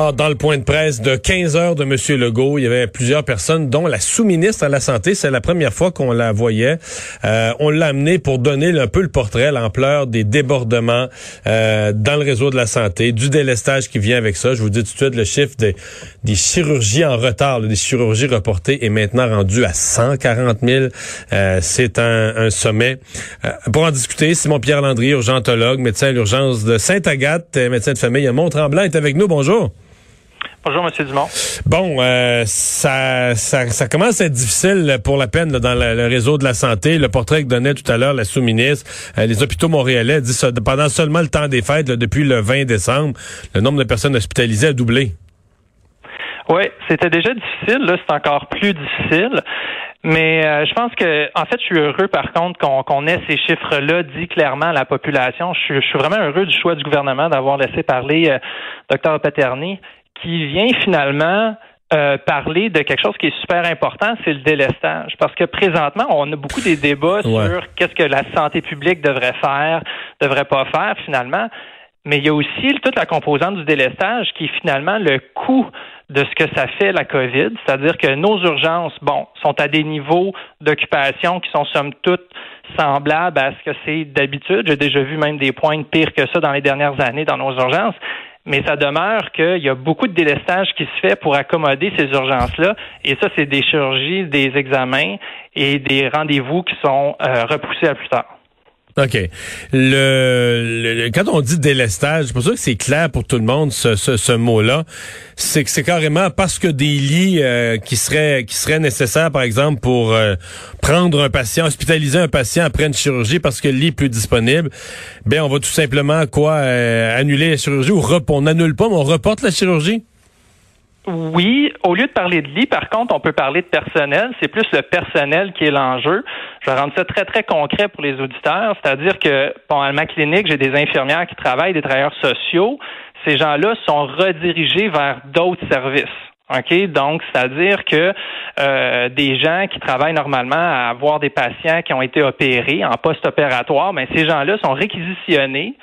Ah, dans le point de presse de 15 heures de M. Legault, il y avait plusieurs personnes, dont la sous-ministre à la Santé. C'est la première fois qu'on la voyait. Euh, on l'a amené pour donner un peu le portrait, l'ampleur des débordements euh, dans le réseau de la santé, du délestage qui vient avec ça. Je vous dis tout de suite, le chiffre des, des chirurgies en retard, des chirurgies reportées est maintenant rendu à 140 000. Euh, C'est un, un, sommet. Euh, pour en discuter, Simon-Pierre Landry, urgentologue, médecin à l'urgence de Sainte-Agathe, médecin de famille à Mont-Tremblant, est avec nous. Bonjour. Bonjour, M. Dumont. Bon, euh, ça, ça, ça, commence à être difficile pour la peine là, dans le, le, réseau de la santé. Le portrait que donnait tout à l'heure la sous-ministre, euh, les hôpitaux montréalais dit ça, pendant seulement le temps des fêtes, là, depuis le 20 décembre, le nombre de personnes hospitalisées a doublé. Oui, c'était déjà difficile. Là, c'est encore plus difficile. Mais euh, je pense que, en fait, je suis heureux, par contre, qu'on ait ces chiffres-là dit clairement à la population. Je suis, je suis, vraiment heureux du choix du gouvernement d'avoir laissé parler euh, Dr Paterny qui vient finalement euh, parler de quelque chose qui est super important, c'est le délestage. Parce que présentement, on a beaucoup des débats ouais. sur qu'est-ce que la santé publique devrait faire, devrait pas faire finalement. Mais il y a aussi toute la composante du délestage qui est finalement le coût de ce que ça fait la COVID, c'est-à-dire que nos urgences, bon, sont à des niveaux d'occupation qui sont somme toute semblables à ce que c'est d'habitude. J'ai déjà vu même des points pires que ça dans les dernières années dans nos urgences mais ça demeure qu'il y a beaucoup de délestage qui se fait pour accommoder ces urgences-là. Et ça, c'est des chirurgies, des examens et des rendez-vous qui sont euh, repoussés à plus tard. OK. Le, le, quand on dit délestage, c'est pour ça que c'est clair pour tout le monde ce, ce, ce mot-là. C'est que c'est carrément parce que des lits euh, qui seraient qui seraient nécessaires, par exemple, pour euh, prendre un patient, hospitaliser un patient après une chirurgie parce que le lit est plus disponible. Ben on va tout simplement quoi euh, annuler la chirurgie ou on n'annule pas, mais on reporte la chirurgie. Oui, au lieu de parler de lit, par contre, on peut parler de personnel. C'est plus le personnel qui est l'enjeu. Je vais rendre ça très, très concret pour les auditeurs. C'est-à-dire que, bon, ma clinique, j'ai des infirmières qui travaillent, des travailleurs sociaux. Ces gens-là sont redirigés vers d'autres services. OK? Donc, c'est-à-dire que euh, des gens qui travaillent normalement à avoir des patients qui ont été opérés en post-opératoire, mais ces gens-là sont réquisitionnés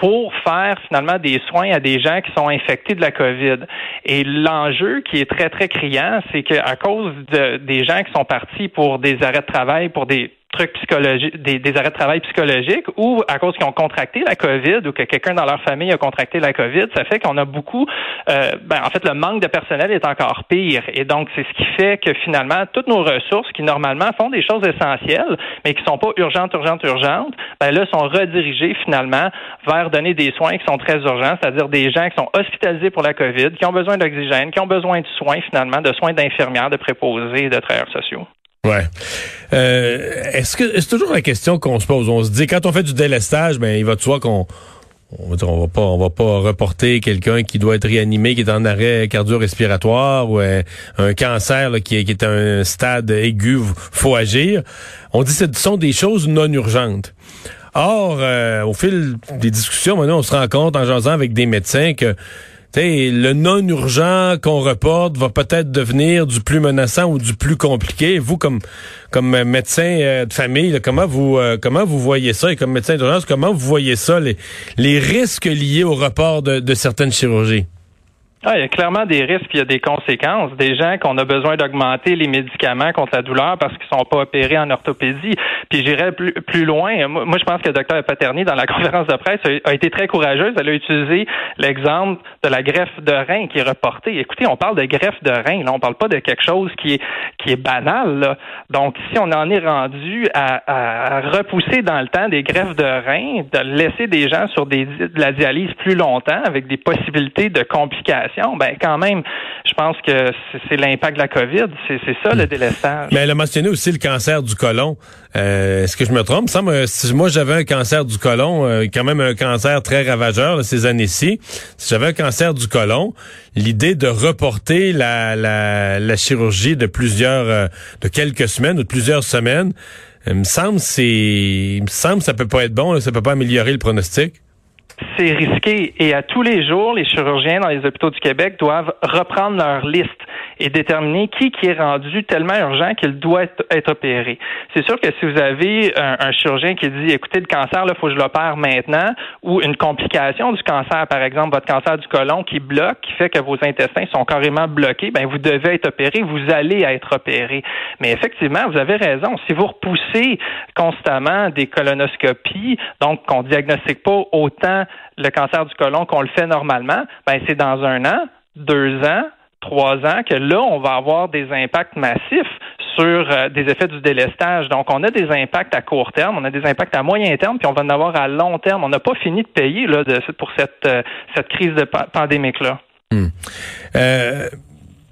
pour faire finalement des soins à des gens qui sont infectés de la COVID. Et l'enjeu qui est très, très criant, c'est qu'à cause de, des gens qui sont partis pour des arrêts de travail, pour des trucs psychologiques, des, des, arrêts de travail psychologiques ou à cause qu'ils ont contracté la COVID ou que quelqu'un dans leur famille a contracté la COVID, ça fait qu'on a beaucoup, euh, ben, en fait, le manque de personnel est encore pire. Et donc, c'est ce qui fait que finalement, toutes nos ressources qui normalement font des choses essentielles, mais qui sont pas urgentes, urgentes, urgentes, ben là, sont redirigées finalement vers donner des soins qui sont très urgents, c'est-à-dire des gens qui sont hospitalisés pour la COVID, qui ont besoin d'oxygène, qui ont besoin de soins finalement, de soins d'infirmières, de préposés, de travailleurs sociaux. Ouais. Euh, est-ce que c'est toujours la question qu'on se pose? On se dit quand on fait du délestage, ben il va de soi qu'on on on va pas on va pas reporter quelqu'un qui doit être réanimé, qui est en arrêt cardio-respiratoire ou euh, un cancer là, qui, est, qui est un stade aigu, faut agir. On dit que ce sont des choses non urgentes. Or, euh, au fil des discussions, maintenant, on se rend compte en jasant avec des médecins que Le non urgent qu'on reporte va peut-être devenir du plus menaçant ou du plus compliqué. Vous, comme comme médecin de famille, comment vous euh, comment vous voyez ça? Et comme médecin d'urgence, comment vous voyez ça les risques liés au report de, de certaines chirurgies? Ah, il y a clairement des risques, il y a des conséquences. Des gens qu'on a besoin d'augmenter les médicaments contre la douleur parce qu'ils sont pas opérés en orthopédie. Puis j'irais plus, plus loin. Moi, je pense que le docteur Paterny, dans la conférence de presse, a, été très courageuse. Elle a utilisé l'exemple de la greffe de rein qui est reportée. Écoutez, on parle de greffe de rein. Là, on parle pas de quelque chose qui est qui est banal. Là. Donc, si on en est rendu à, à, repousser dans le temps des greffes de rein, de laisser des gens sur des, de la dialyse plus longtemps avec des possibilités de complications complications, ben quand même, je pense que c'est l'impact de la COVID. C'est ça le délestage. Mais elle a mentionné aussi le cancer du côlon. Euh, Est-ce que je me trompe? Ça, si moi j'avais un cancer du côlon, euh, quand même un cancer très ravageur ces années-ci, si j'avais un cancer du côlon, l'idée de reporter la, la, la, chirurgie de plusieurs, euh, de quelques semaines ou de plusieurs semaines, me semble c'est, me semble ça peut pas être bon, là, ça peut pas améliorer le pronostic c'est risqué et à tous les jours, les chirurgiens dans les hôpitaux du Québec doivent reprendre leur liste et déterminer qui qui est rendu tellement urgent qu'il doit être, opéré. C'est sûr que si vous avez un, chirurgien qui dit écoutez le cancer là faut que je l'opère maintenant ou une complication du cancer par exemple votre cancer du côlon qui bloque qui fait que vos intestins sont carrément bloqués ben vous devez être opéré, vous allez être opéré. Mais effectivement, vous avez raison, si vous repoussez constamment des colonoscopies donc qu'on diagnostique pas autant le cancer du côlon qu'on le fait normalement, ben c'est dans un an, deux ans, trois ans que là, on va avoir des impacts massifs sur euh, des effets du délestage. Donc, on a des impacts à court terme, on a des impacts à moyen terme, puis on va en avoir à long terme. On n'a pas fini de payer là, pour cette, euh, cette crise de pandémique-là. Hmm. Euh,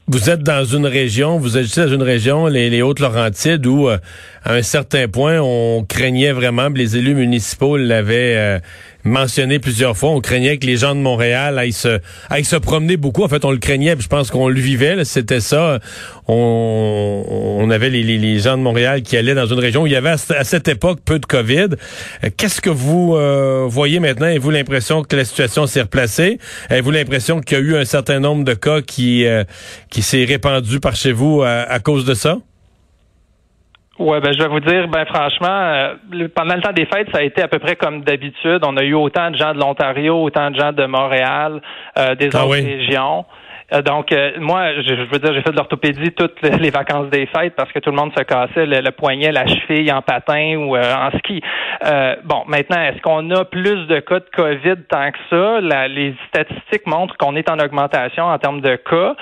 vous êtes dans une région, vous êtes dans une région, les, les Hautes-Laurentides, où à un certain point, on craignait vraiment, les élus municipaux l'avaient mentionné plusieurs fois. On craignait que les gens de Montréal aillent se, aillent se promener beaucoup. En fait, on le craignait, je pense qu'on le vivait. C'était ça. On, on avait les, les, gens de Montréal qui allaient dans une région où il y avait à, cette époque peu de COVID. Euh, qu'est-ce que vous euh, voyez maintenant? Avez-vous l'impression que la situation s'est replacée? Avez-vous l'impression qu'il y a eu un certain nombre de cas qui, euh, qui s'est répandu par chez vous à cause de ça? Ouais, ben je vais vous dire, ben franchement, euh, pendant le temps des fêtes, ça a été à peu près comme d'habitude. On a eu autant de gens de l'Ontario, autant de gens de Montréal, euh, des ah autres régions. Euh, donc, euh, moi, je, veux dire, j'ai fait de l'orthopédie toutes les vacances des fêtes parce que tout le monde se cassait le, poignet, la cheville en patin ou euh, en ski. bon, maintenant, est-ce qu'on a plus de cas de COVID tant que ça? les statistiques montrent qu'on est en augmentation en termes de cas,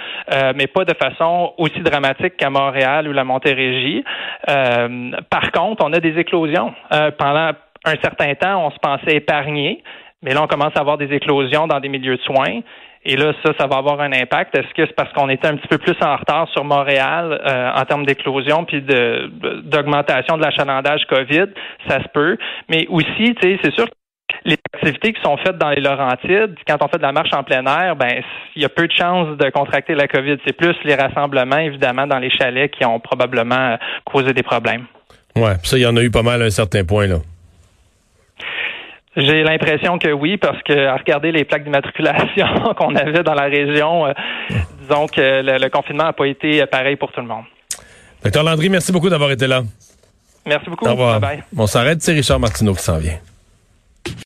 mais pas de façon aussi dramatique qu'à Montréal ou la Montérégie. par contre, on a des éclosions. pendant un certain temps, on se pensait épargné. Mais là, on commence à avoir des éclosions dans des milieux de soins. Et là, ça, ça va avoir un impact. Est-ce que c'est parce qu'on était un petit peu plus en retard sur Montréal euh, en termes d'éclosion puis de, d'augmentation de l'achalandage COVID? Ça se peut. Mais aussi, tu sais, c'est sûr que les activités qui sont faites dans les Laurentides, quand on fait de la marche en plein air, ben il y a peu de chances de contracter la COVID. C'est plus les rassemblements, évidemment, dans les chalets qui ont probablement euh, causé des problèmes. Ouais, ça, il y en a eu pas mal à un certain point, là. J'ai l'impression que oui, parce que à regarder les plaques d'immatriculation qu'on avait dans la région, euh, disons que le, confinement n'a pas été pareil pour tout le monde. Docteur Landry, merci beaucoup d'avoir été là. Merci beaucoup. Au revoir. Bye On s'arrête, c'est Richard Martineau qui s'en vient.